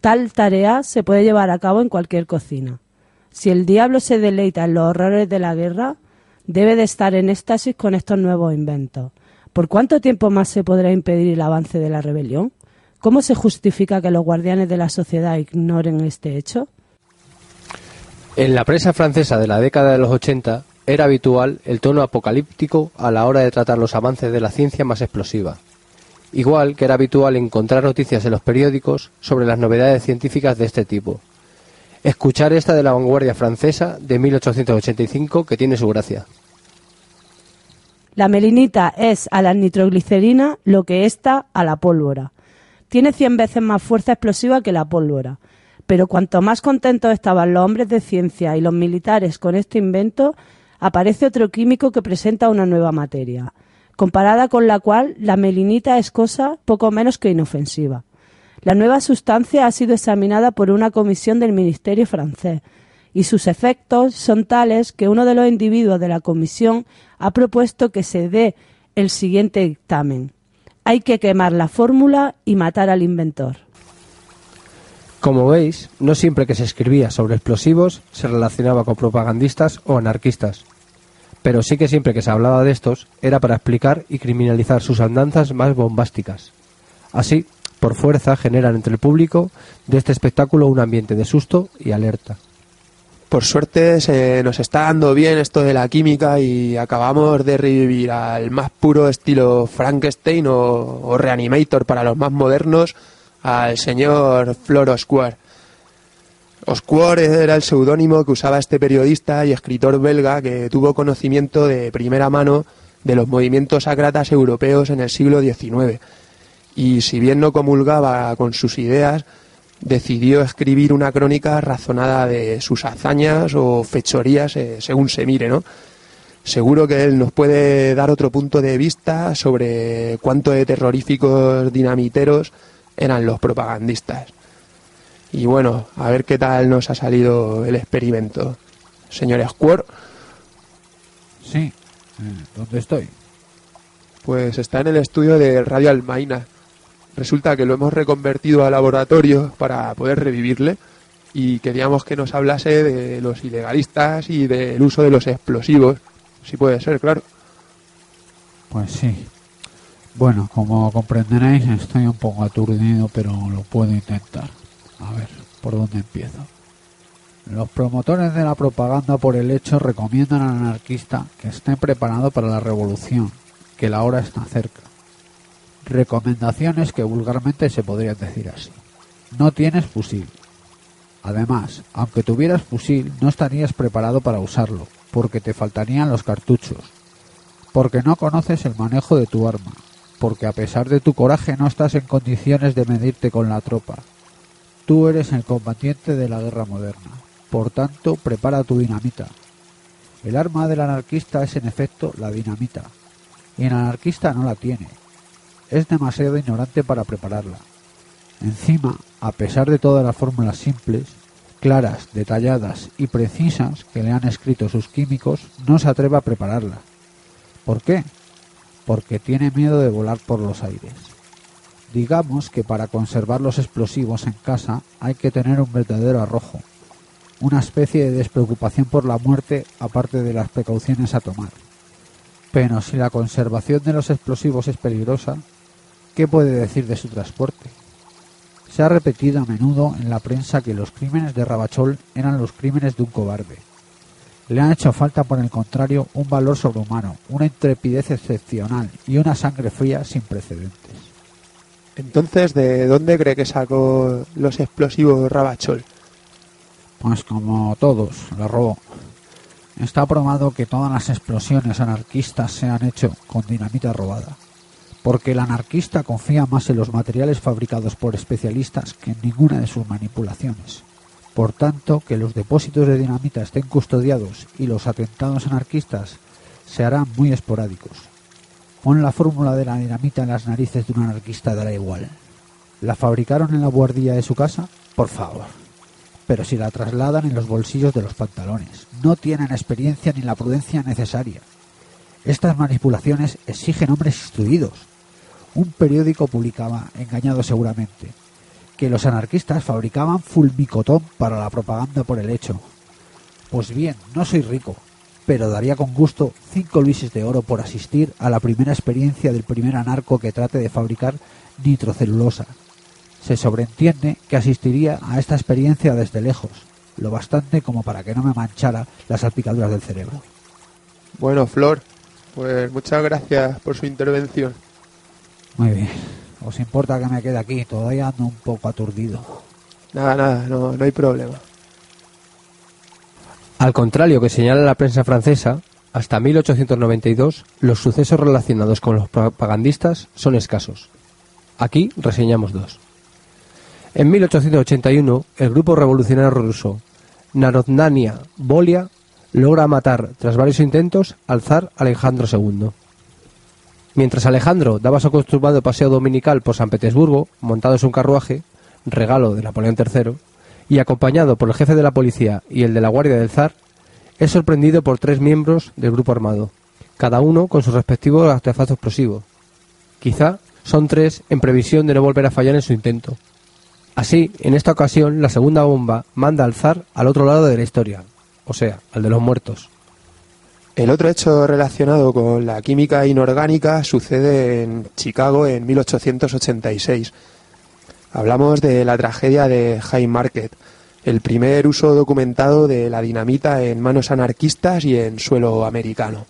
Tal tarea se puede llevar a cabo en cualquier cocina. Si el diablo se deleita en los horrores de la guerra, debe de estar en éxtasis con estos nuevos inventos. ¿Por cuánto tiempo más se podrá impedir el avance de la rebelión? ¿Cómo se justifica que los guardianes de la sociedad ignoren este hecho? En la prensa francesa de la década de los 80 era habitual el tono apocalíptico a la hora de tratar los avances de la ciencia más explosiva. Igual que era habitual encontrar noticias en los periódicos sobre las novedades científicas de este tipo. Escuchar esta de la vanguardia francesa de 1885 que tiene su gracia. La melinita es a la nitroglicerina lo que ésta a la pólvora. Tiene 100 veces más fuerza explosiva que la pólvora. Pero cuanto más contentos estaban los hombres de ciencia y los militares con este invento, aparece otro químico que presenta una nueva materia, comparada con la cual la melinita es cosa poco menos que inofensiva. La nueva sustancia ha sido examinada por una comisión del Ministerio francés y sus efectos son tales que uno de los individuos de la comisión ha propuesto que se dé el siguiente dictamen. Hay que quemar la fórmula y matar al inventor. Como veis, no siempre que se escribía sobre explosivos se relacionaba con propagandistas o anarquistas, pero sí que siempre que se hablaba de estos era para explicar y criminalizar sus andanzas más bombásticas. Así, por fuerza, generan entre el público de este espectáculo un ambiente de susto y alerta. Por suerte se nos está dando bien esto de la química y acabamos de revivir al más puro estilo Frankenstein o, Reanimator para los más modernos al señor Flor Osquar. Osquar era el seudónimo que usaba este periodista y escritor belga que tuvo conocimiento de primera mano de los movimientos ácratas europeos en el siglo XIX. Y si bien no comulgaba con sus ideas, decidió escribir una crónica razonada de sus hazañas o fechorías, eh, según se mire, ¿no? Seguro que él nos puede dar otro punto de vista sobre cuánto de terroríficos dinamiteros eran los propagandistas. Y bueno, a ver qué tal nos ha salido el experimento. Señor Square. Sí, eh, ¿dónde estoy? Pues está en el estudio de Radio Almaina. Resulta que lo hemos reconvertido a laboratorio para poder revivirle y queríamos que nos hablase de los ilegalistas y del uso de los explosivos. Si puede ser, claro. Pues sí. Bueno, como comprenderéis, estoy un poco aturdido, pero lo puedo intentar. A ver, ¿por dónde empiezo? Los promotores de la propaganda por el hecho recomiendan al anarquista que esté preparado para la revolución, que la hora está cerca. Recomendaciones que vulgarmente se podrían decir así. No tienes fusil. Además, aunque tuvieras fusil, no estarías preparado para usarlo, porque te faltarían los cartuchos, porque no conoces el manejo de tu arma, porque a pesar de tu coraje no estás en condiciones de medirte con la tropa. Tú eres el combatiente de la guerra moderna, por tanto, prepara tu dinamita. El arma del anarquista es en efecto la dinamita, y el anarquista no la tiene. Es demasiado ignorante para prepararla. Encima, a pesar de todas las fórmulas simples, claras, detalladas y precisas que le han escrito sus químicos, no se atreve a prepararla. ¿Por qué? Porque tiene miedo de volar por los aires. Digamos que para conservar los explosivos en casa hay que tener un verdadero arrojo, una especie de despreocupación por la muerte aparte de las precauciones a tomar. Pero si la conservación de los explosivos es peligrosa, ¿qué puede decir de su transporte? Se ha repetido a menudo en la prensa que los crímenes de Rabachol eran los crímenes de un cobarde. Le han hecho falta, por el contrario, un valor sobrehumano, una intrepidez excepcional y una sangre fría sin precedentes. Entonces, ¿de dónde cree que sacó los explosivos Rabachol? Pues como todos, lo robó. Está probado que todas las explosiones anarquistas se han hecho con dinamita robada, porque el anarquista confía más en los materiales fabricados por especialistas que en ninguna de sus manipulaciones. Por tanto, que los depósitos de dinamita estén custodiados y los atentados anarquistas se harán muy esporádicos. Pon la fórmula de la dinamita en las narices de un anarquista dará igual. ¿La fabricaron en la buhardilla de su casa? Por favor. Pero si la trasladan en los bolsillos de los pantalones, no tienen experiencia ni la prudencia necesaria. Estas manipulaciones exigen hombres instruidos. Un periódico publicaba, engañado seguramente, que los anarquistas fabricaban fulbicotón para la propaganda por el hecho. Pues bien, no soy rico, pero daría con gusto cinco luises de oro por asistir a la primera experiencia del primer anarco que trate de fabricar nitrocelulosa. Se sobreentiende que asistiría a esta experiencia desde lejos, lo bastante como para que no me manchara las salpicaduras del cerebro. Bueno, Flor, pues muchas gracias por su intervención. Muy bien. ¿Os importa que me quede aquí? Todavía ando un poco aturdido. Nada, nada, no, no hay problema. Al contrario que señala la prensa francesa, hasta 1892 los sucesos relacionados con los propagandistas son escasos. Aquí reseñamos dos. En 1881, el grupo revolucionario ruso Narodnania Volia logra matar, tras varios intentos, al zar Alejandro II. Mientras Alejandro daba su acostumbrado paseo dominical por San Petersburgo, montado en su carruaje, regalo de Napoleón III, y acompañado por el jefe de la policía y el de la guardia del zar, es sorprendido por tres miembros del grupo armado, cada uno con su respectivo artefacto explosivo. Quizá son tres en previsión de no volver a fallar en su intento. Así, en esta ocasión, la segunda bomba manda al zar al otro lado de la historia, o sea, al de los muertos. El otro hecho relacionado con la química inorgánica sucede en Chicago en 1886. Hablamos de la tragedia de High Market, el primer uso documentado de la dinamita en manos anarquistas y en suelo americano.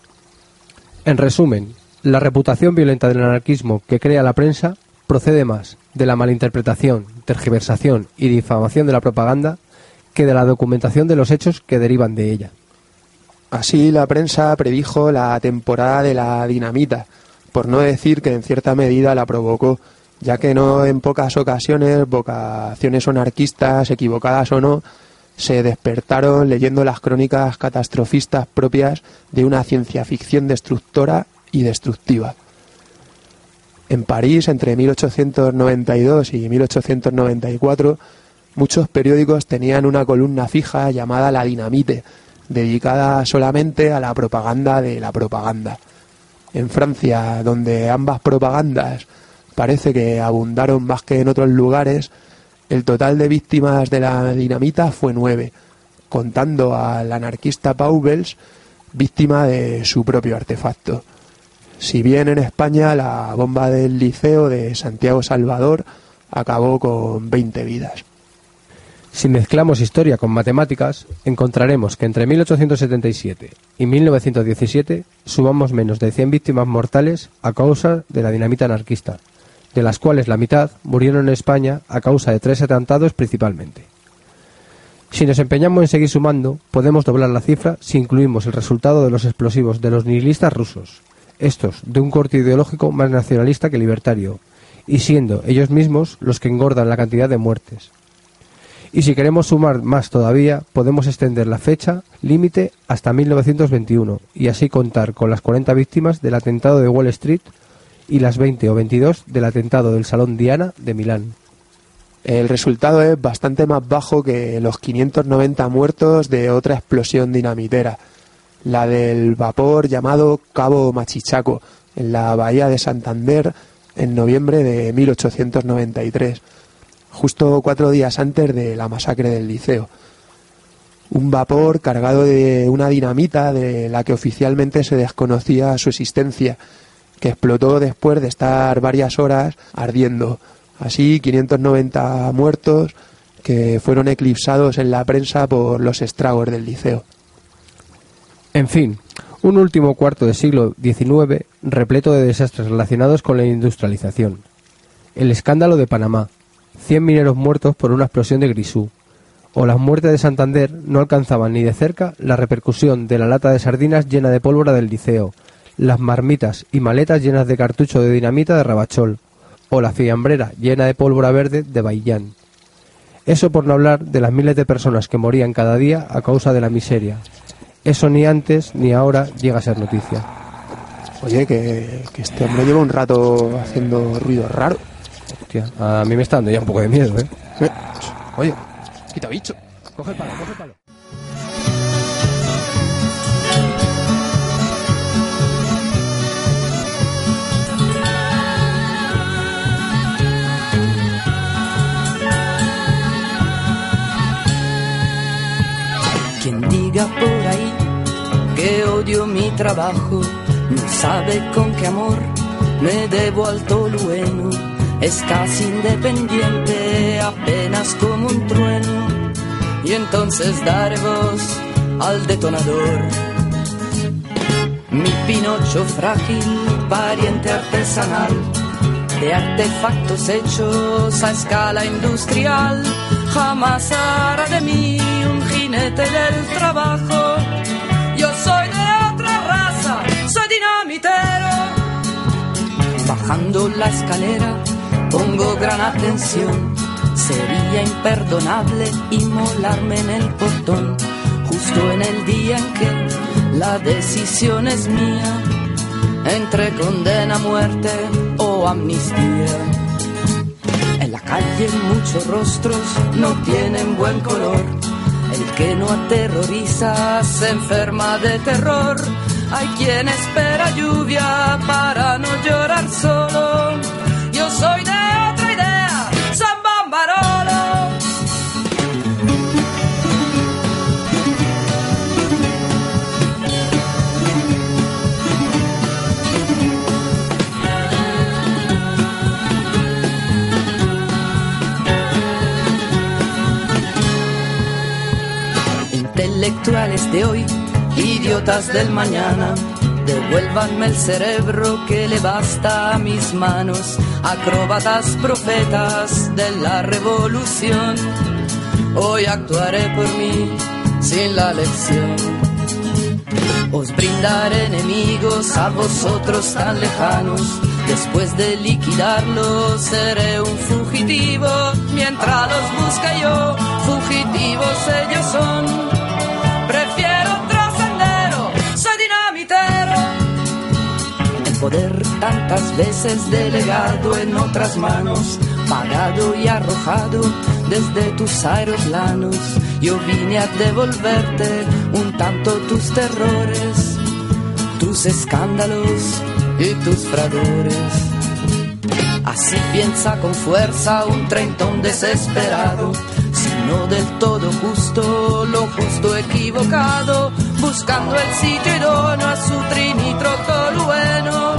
En resumen, la reputación violenta del anarquismo que crea la prensa procede más de la malinterpretación, tergiversación y difamación de la propaganda que de la documentación de los hechos que derivan de ella. Así la prensa predijo la temporada de la dinamita, por no decir que en cierta medida la provocó, ya que no en pocas ocasiones vocaciones anarquistas, equivocadas o no, se despertaron leyendo las crónicas catastrofistas propias de una ciencia ficción destructora y destructiva. En París, entre 1892 y 1894, muchos periódicos tenían una columna fija llamada La Dinamite, dedicada solamente a la propaganda de la propaganda. En Francia, donde ambas propagandas parece que abundaron más que en otros lugares, el total de víctimas de la dinamita fue nueve, contando al anarquista Paubels, víctima de su propio artefacto. Si bien en España la bomba del liceo de Santiago Salvador acabó con 20 vidas. Si mezclamos historia con matemáticas, encontraremos que entre 1877 y 1917 sumamos menos de 100 víctimas mortales a causa de la dinamita anarquista, de las cuales la mitad murieron en España a causa de tres atentados principalmente. Si nos empeñamos en seguir sumando, podemos doblar la cifra si incluimos el resultado de los explosivos de los nihilistas rusos, estos de un corte ideológico más nacionalista que libertario, y siendo ellos mismos los que engordan la cantidad de muertes. Y si queremos sumar más todavía, podemos extender la fecha límite hasta 1921 y así contar con las 40 víctimas del atentado de Wall Street y las 20 o 22 del atentado del Salón Diana de Milán. El resultado es bastante más bajo que los 590 muertos de otra explosión dinamitera, la del vapor llamado Cabo Machichaco, en la bahía de Santander, en noviembre de 1893 justo cuatro días antes de la masacre del liceo. Un vapor cargado de una dinamita de la que oficialmente se desconocía su existencia, que explotó después de estar varias horas ardiendo. Así 590 muertos que fueron eclipsados en la prensa por los estragos del liceo. En fin, un último cuarto del siglo XIX repleto de desastres relacionados con la industrialización. El escándalo de Panamá, 100 mineros muertos por una explosión de grisú, o las muertes de Santander no alcanzaban ni de cerca la repercusión de la lata de sardinas llena de pólvora del liceo, las marmitas y maletas llenas de cartucho de dinamita de Rabachol, o la fiambrera llena de pólvora verde de Baillán. Eso por no hablar de las miles de personas que morían cada día a causa de la miseria. Eso ni antes ni ahora llega a ser noticia. Oye, que, que este hombre lleva un rato haciendo ruido raro. Hostia, a mí me está dando ya un poco de miedo, ¿eh? Oye, quita bicho. Coge el palo, coge el palo. Quien diga por ahí que odio mi trabajo, no sabe con qué amor me debo al tolueno es casi independiente, apenas como un trueno. Y entonces daré voz al detonador. Mi Pinocho frágil, pariente artesanal, de artefactos hechos a escala industrial, jamás hará de mí un jinete del trabajo. Yo soy de otra raza, soy dinamitero. Bajando la escalera, pongo gran atención. Sería imperdonable inmolarme en el portón, justo en el día en que la decisión es mía, entre condena a muerte o amnistía. En la calle muchos rostros no tienen buen color. El que no aterroriza se enferma de terror. Hay quien espera lluvia para no llorar solo. Intelectuales de hoy, idiotas del mañana, devuélvanme el cerebro que le basta a mis manos, acróbatas profetas de la revolución. Hoy actuaré por mí sin la lección. Os brindaré enemigos a vosotros tan lejanos. Después de liquidarlos seré un fugitivo. Mientras los busque yo, fugitivos ellos son. Poder tantas veces delegado en otras manos, pagado y arrojado desde tus aeroplanos. Yo vine a devolverte un tanto tus terrores, tus escándalos y tus fradores. Así piensa con fuerza un treintón desesperado, sino del todo justo, lo justo equivocado, buscando el sitio idóneo a su trinitro tolueno.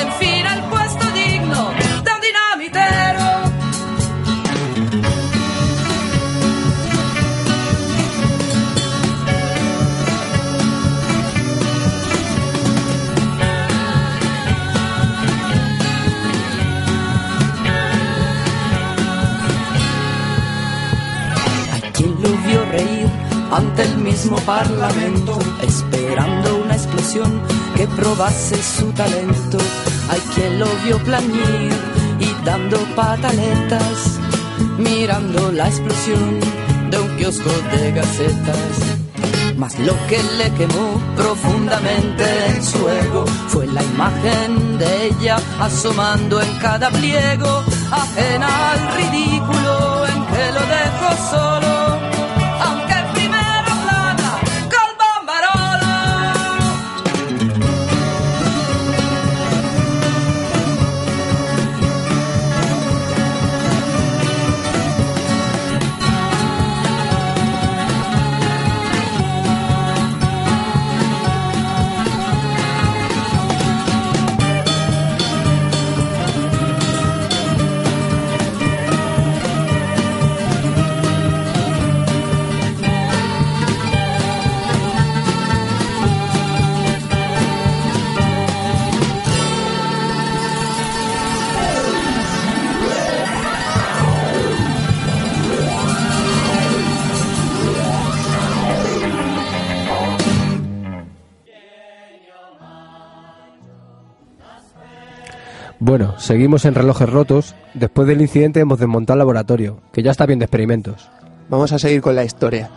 En fin, el puesto digno de un dinamitero. quien lo vio reír ante el mismo parlamento, esperando que probase su talento. Hay quien lo vio plañir y dando pataletas, mirando la explosión de un kiosco de gacetas. Mas lo que le quemó profundamente en su ego fue la imagen de ella asomando en cada pliego, ajena al ridículo en que lo dejó solo. Bueno, seguimos en relojes rotos. Después del incidente hemos desmontado el laboratorio, que ya está bien de experimentos. Vamos a seguir con la historia.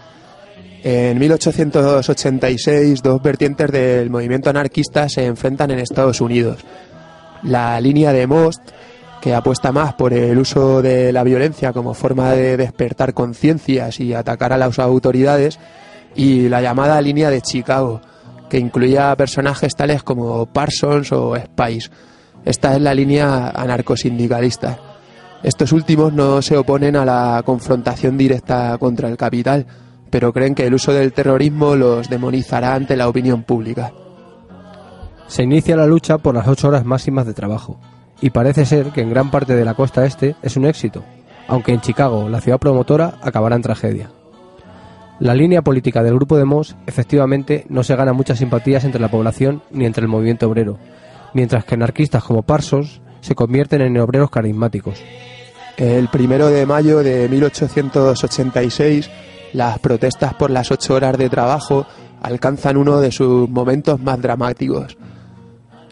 En 1886, dos vertientes del movimiento anarquista se enfrentan en Estados Unidos. La línea de Most, que apuesta más por el uso de la violencia como forma de despertar conciencias y atacar a las autoridades, y la llamada línea de Chicago, que incluía personajes tales como Parsons o Spice. Esta es la línea anarcosindicalista. Estos últimos no se oponen a la confrontación directa contra el capital, pero creen que el uso del terrorismo los demonizará ante la opinión pública. Se inicia la lucha por las ocho horas máximas de trabajo, y parece ser que en gran parte de la costa este es un éxito, aunque en Chicago, la ciudad promotora, acabará en tragedia. La línea política del grupo de Moss efectivamente no se gana muchas simpatías entre la población ni entre el movimiento obrero, mientras que anarquistas como Parsons se convierten en obreros carismáticos. El primero de mayo de 1886, las protestas por las ocho horas de trabajo alcanzan uno de sus momentos más dramáticos.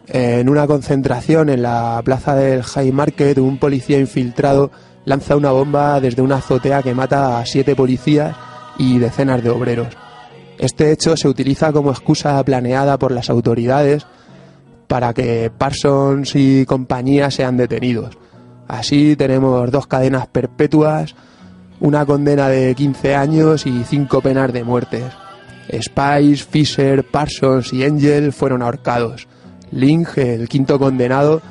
En una concentración en la plaza del High Market, un policía infiltrado lanza una bomba desde una azotea que mata a siete policías y decenas de obreros. Este hecho se utiliza como excusa planeada por las autoridades para que Parsons y compañía sean detenidos. Así tenemos dos cadenas perpetuas, una condena de 15 años y cinco penas de muerte. Spice, Fisher, Parsons y Angel fueron ahorcados. Link, el quinto condenado,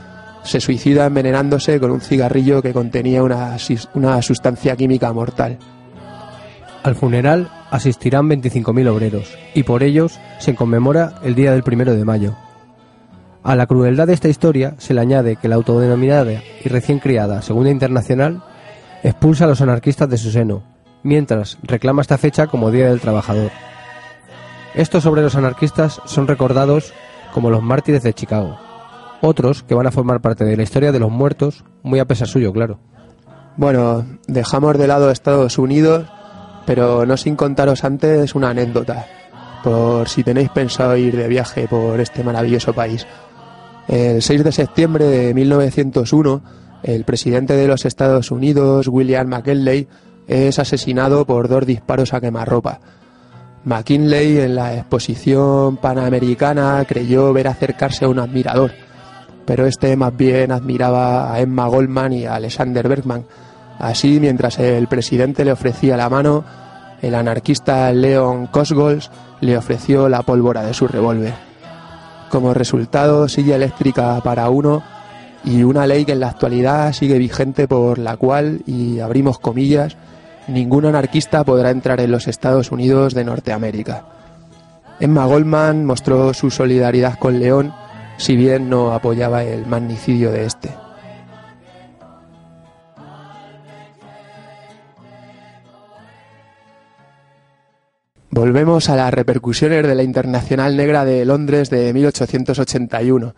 se suicida envenenándose con un cigarrillo que contenía una, una sustancia química mortal. Al funeral asistirán 25.000 obreros, y por ellos se conmemora el día del primero de mayo. A la crueldad de esta historia se le añade que la autodenominada y recién criada Segunda Internacional expulsa a los anarquistas de su seno, mientras reclama esta fecha como Día del Trabajador. Estos obreros anarquistas son recordados como los mártires de Chicago, otros que van a formar parte de la historia de los muertos, muy a pesar suyo, claro. Bueno, dejamos de lado Estados Unidos, pero no sin contaros antes una anécdota, por si tenéis pensado ir de viaje por este maravilloso país. El 6 de septiembre de 1901, el presidente de los Estados Unidos, William McKinley, es asesinado por dos disparos a quemarropa. McKinley en la exposición panamericana creyó ver acercarse a un admirador, pero este más bien admiraba a Emma Goldman y a Alexander Bergman. Así, mientras el presidente le ofrecía la mano, el anarquista Leon Kosgols le ofreció la pólvora de su revólver. Como resultado, silla eléctrica para uno y una ley que en la actualidad sigue vigente por la cual, y abrimos comillas, ningún anarquista podrá entrar en los Estados Unidos de Norteamérica. Emma Goldman mostró su solidaridad con León, si bien no apoyaba el magnicidio de este. Volvemos a las repercusiones de la Internacional Negra de Londres de 1881.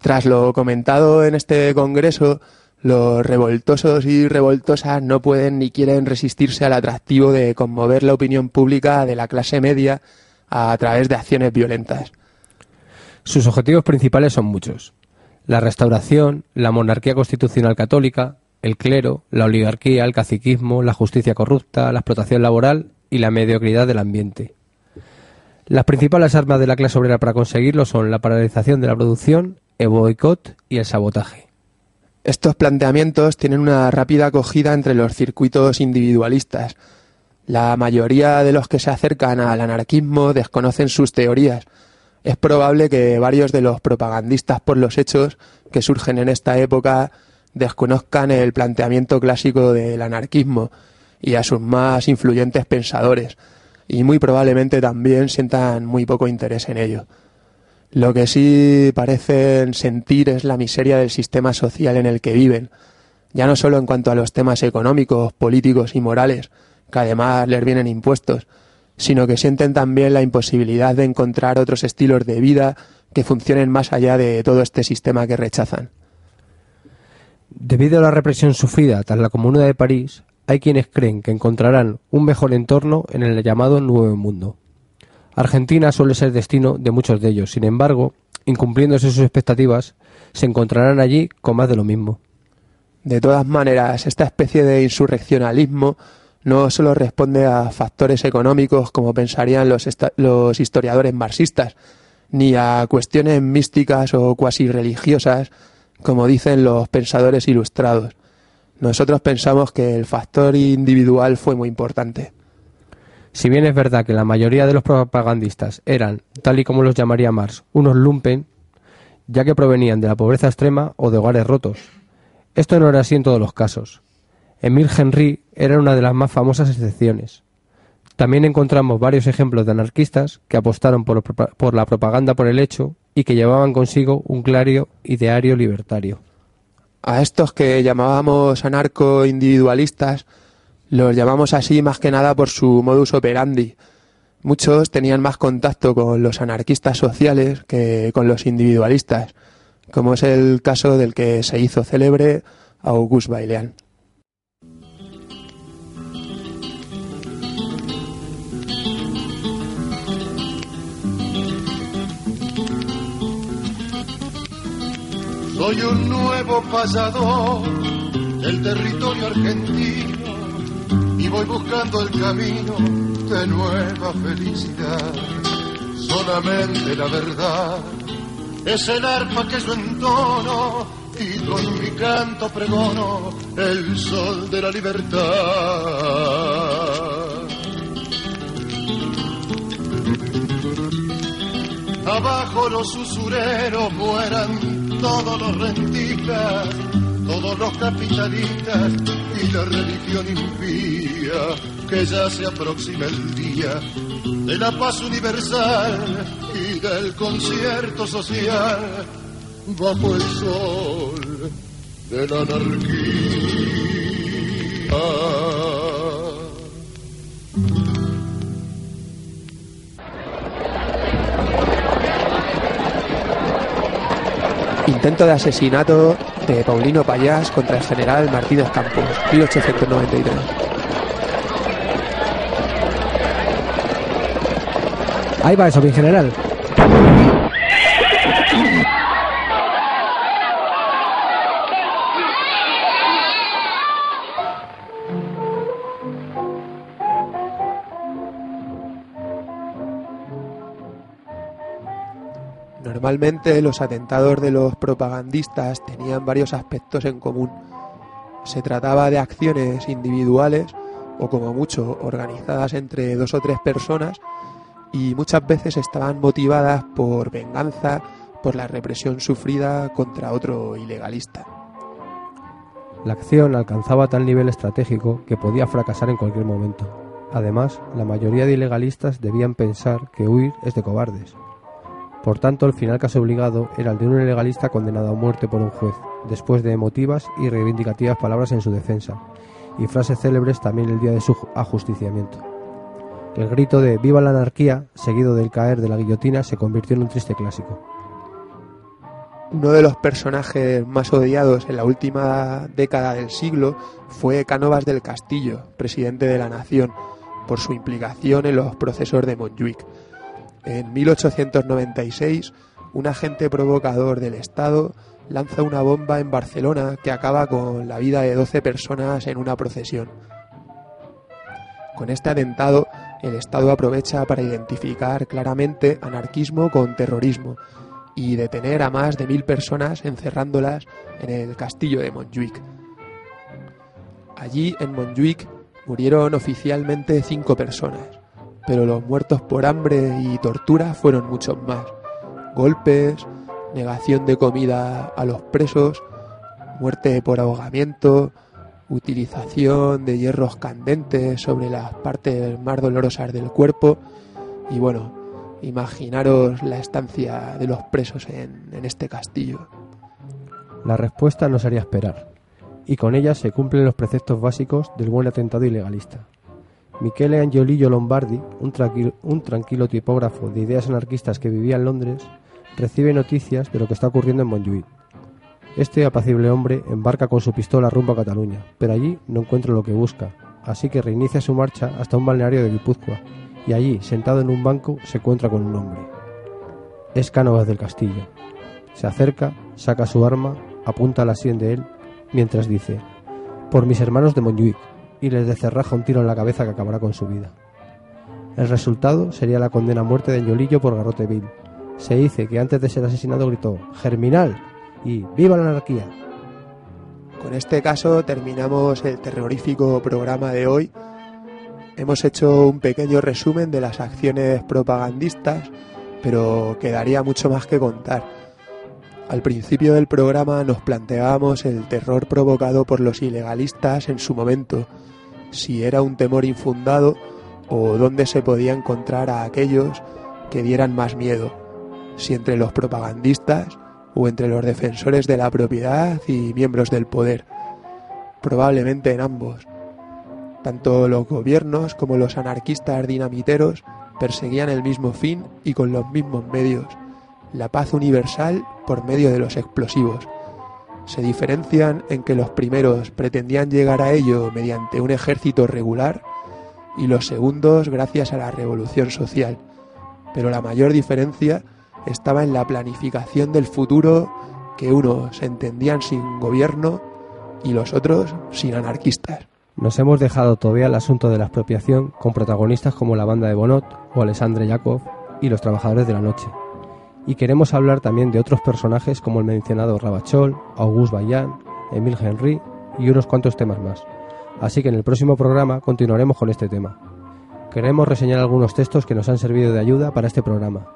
Tras lo comentado en este congreso, los revoltosos y revoltosas no pueden ni quieren resistirse al atractivo de conmover la opinión pública de la clase media a través de acciones violentas. Sus objetivos principales son muchos. La restauración, la monarquía constitucional católica, el clero, la oligarquía, el caciquismo, la justicia corrupta, la explotación laboral y la mediocridad del ambiente. Las principales armas de la clase obrera para conseguirlo son la paralización de la producción, el boicot y el sabotaje. Estos planteamientos tienen una rápida acogida entre los circuitos individualistas. La mayoría de los que se acercan al anarquismo desconocen sus teorías. Es probable que varios de los propagandistas por los hechos que surgen en esta época desconozcan el planteamiento clásico del anarquismo y a sus más influyentes pensadores, y muy probablemente también sientan muy poco interés en ello. Lo que sí parecen sentir es la miseria del sistema social en el que viven, ya no solo en cuanto a los temas económicos, políticos y morales, que además les vienen impuestos, sino que sienten también la imposibilidad de encontrar otros estilos de vida que funcionen más allá de todo este sistema que rechazan. Debido a la represión sufrida tras la Comuna de París, hay quienes creen que encontrarán un mejor entorno en el llamado Nuevo Mundo. Argentina suele ser destino de muchos de ellos, sin embargo, incumpliéndose sus expectativas, se encontrarán allí con más de lo mismo. De todas maneras, esta especie de insurreccionalismo no solo responde a factores económicos como pensarían los, los historiadores marxistas, ni a cuestiones místicas o cuasi religiosas como dicen los pensadores ilustrados. Nosotros pensamos que el factor individual fue muy importante. Si bien es verdad que la mayoría de los propagandistas eran, tal y como los llamaría Marx, unos lumpen, ya que provenían de la pobreza extrema o de hogares rotos. Esto no era así en todos los casos. Emile Henry era una de las más famosas excepciones. También encontramos varios ejemplos de anarquistas que apostaron por, por la propaganda por el hecho y que llevaban consigo un claro ideario libertario. A estos que llamábamos anarco-individualistas los llamamos así más que nada por su modus operandi. Muchos tenían más contacto con los anarquistas sociales que con los individualistas, como es el caso del que se hizo célebre Auguste Bailean. Soy un nuevo pasador del territorio argentino y voy buscando el camino de nueva felicidad. Solamente la verdad es el arpa que yo entono y con mi canto pregono el sol de la libertad. Abajo los usureros mueran todos los rentistas, todos los capitalistas y la religión impía, que ya se aproxima el día de la paz universal y del concierto social bajo el sol de la anarquía. Intento de asesinato de Paulino Payás contra el general Martínez Campos, 1893. Ahí va eso, mi general. Normalmente los atentados de los propagandistas tenían varios aspectos en común. Se trataba de acciones individuales o como mucho organizadas entre dos o tres personas y muchas veces estaban motivadas por venganza por la represión sufrida contra otro ilegalista. La acción alcanzaba tal nivel estratégico que podía fracasar en cualquier momento. Además, la mayoría de ilegalistas debían pensar que huir es de cobardes. Por tanto, el final casi obligado era el de un ilegalista condenado a muerte por un juez, después de emotivas y reivindicativas palabras en su defensa, y frases célebres también el día de su ajusticiamiento. El grito de Viva la anarquía, seguido del caer de la guillotina, se convirtió en un triste clásico. Uno de los personajes más odiados en la última década del siglo fue Cánovas del Castillo, presidente de la Nación, por su implicación en los procesos de Montjuic. En 1896, un agente provocador del Estado lanza una bomba en Barcelona que acaba con la vida de 12 personas en una procesión. Con este atentado, el Estado aprovecha para identificar claramente anarquismo con terrorismo y detener a más de mil personas encerrándolas en el castillo de Montjuic. Allí, en Montjuic, murieron oficialmente cinco personas, pero los muertos por hambre y tortura fueron muchos más. Golpes, negación de comida a los presos, muerte por ahogamiento, utilización de hierros candentes sobre las partes más dolorosas del cuerpo y bueno, imaginaros la estancia de los presos en, este castillo. La respuesta no sería esperar, y con ella se cumplen los preceptos básicos del buen atentado ilegalista. Michele Angiolillo Lombardi, un tranquilo, tipógrafo de ideas anarquistas que vivía en Londres, recibe noticias de lo que está ocurriendo en Montjuic. Este apacible hombre embarca con su pistola rumbo a Cataluña, pero allí no encuentra lo que busca, así que reinicia su marcha hasta un balneario de Guipúzcoa, y allí, sentado en un banco, se encuentra con un hombre. Es Cánovas del Castillo. Se acerca, saca su arma, apunta a la sien de él, mientras dice, por mis hermanos de Montjuic, y les descerraja un tiro en la cabeza que acabará con su vida. El resultado sería la condena a muerte de Añolillo por garrote vil. Se dice que antes de ser asesinado gritó ¡Germinal! y ¡Viva la anarquía! Con este caso terminamos el terrorífico programa de hoy. Hemos hecho un pequeño resumen de las acciones propagandistas, pero quedaría mucho más que contar. Al principio del programa nos planteábamos el terror provocado por los ilegalistas en su momento, si era un temor infundado o dónde se podía encontrar a aquellos que dieran más miedo, si entre los propagandistas o entre los defensores de la propiedad y miembros del poder. Probablemente en ambos. Tanto los gobiernos como los anarquistas dinamiteros perseguían el mismo fin y con los mismos medios, la paz universal por medio de los explosivos. Se diferencian en que los primeros pretendían llegar a ello mediante un ejército regular y los segundos gracias a la revolución social. Pero la mayor diferencia estaba en la planificación del futuro que unos entendían sin gobierno y los otros sin anarquistas. Nos hemos dejado todavía el asunto de la expropiación con protagonistas como la banda de Bonot o Alexandre Yakov y los trabajadores de la noche. Y queremos hablar también de otros personajes como el mencionado Rabachol, Auguste Bayan, Emile Henry y unos cuantos temas más. Así que en el próximo programa continuaremos con este tema. Queremos reseñar algunos textos que nos han servido de ayuda para este programa.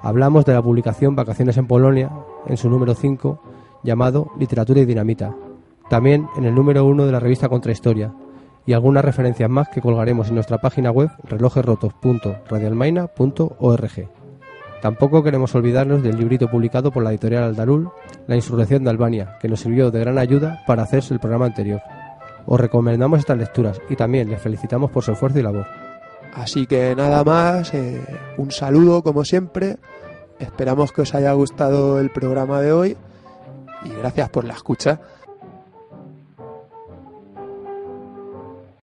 Hablamos de la publicación Vacaciones en Polonia, en su número 5, llamado Literatura y Dinamita. También en el número 1 de la revista Contrahistoria, y algunas referencias más que colgaremos en nuestra página web relojesrotos.radialmaina.org. Tampoco queremos olvidarnos del librito publicado por la editorial Aldarul, La Insurrección de Albania, que nos sirvió de gran ayuda para hacerse el programa anterior. Os recomendamos estas lecturas y también les felicitamos por su esfuerzo y labor. Así que nada más, eh, un saludo como siempre. Esperamos que os haya gustado el programa de hoy y gracias por la escucha.